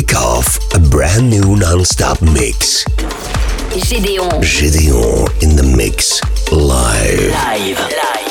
kick off a brand new non-stop mix. Gédéon. Gideon in the mix live. Live. Live.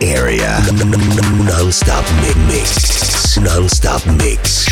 Area. Non-stop mix. Non-stop mix.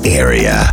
Area.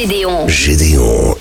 Gédéon. Gédéon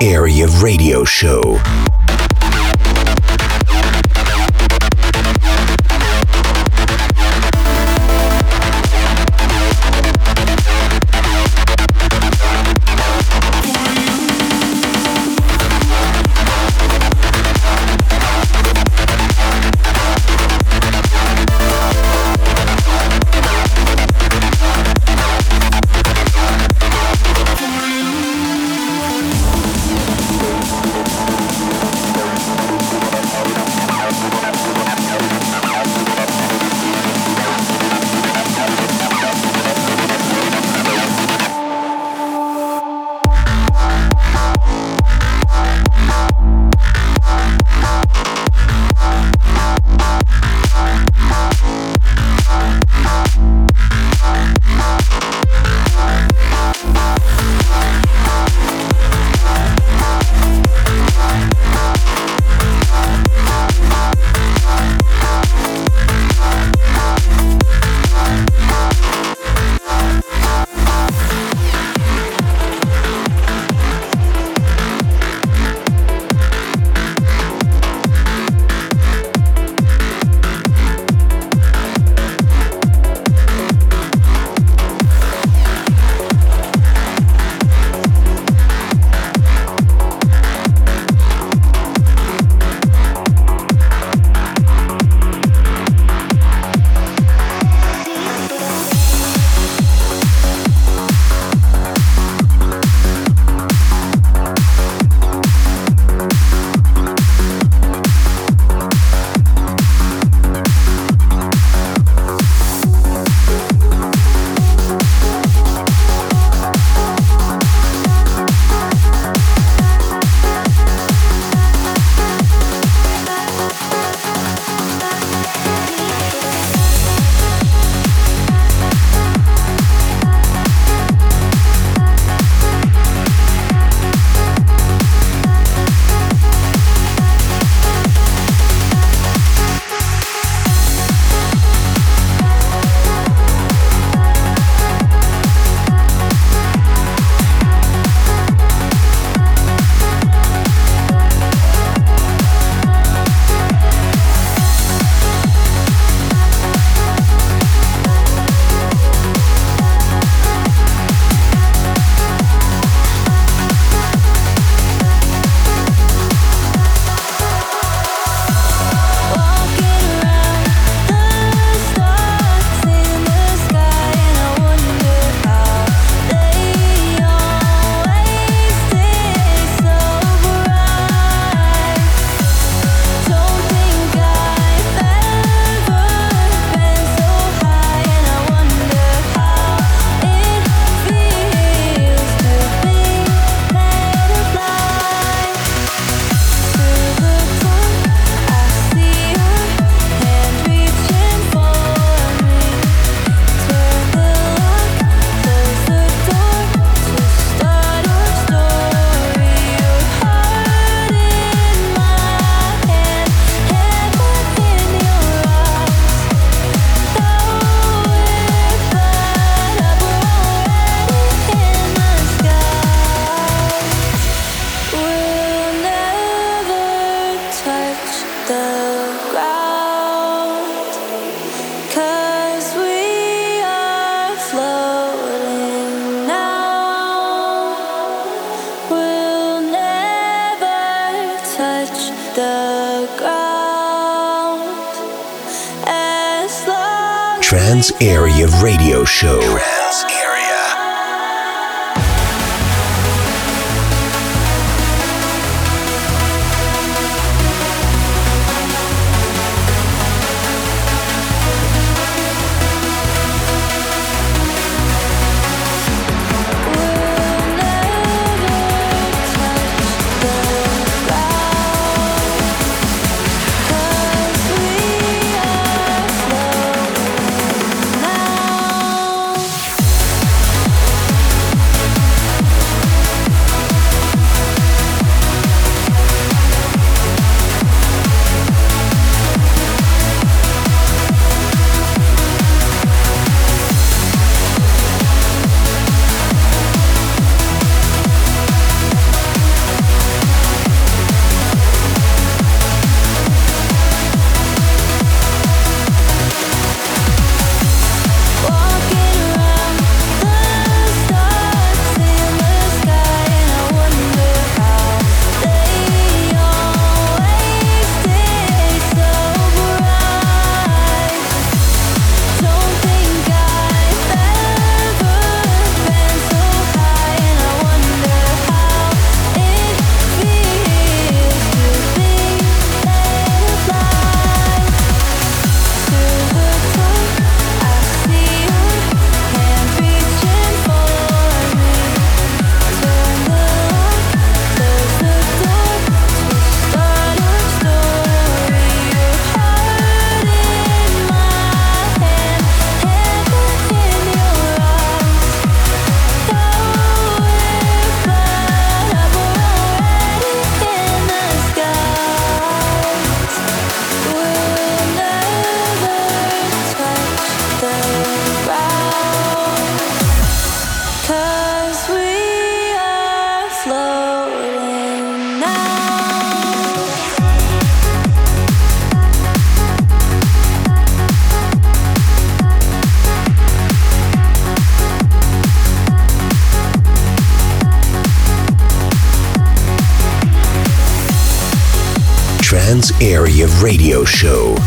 Area Radio Show. Of radio Show. Radio Show.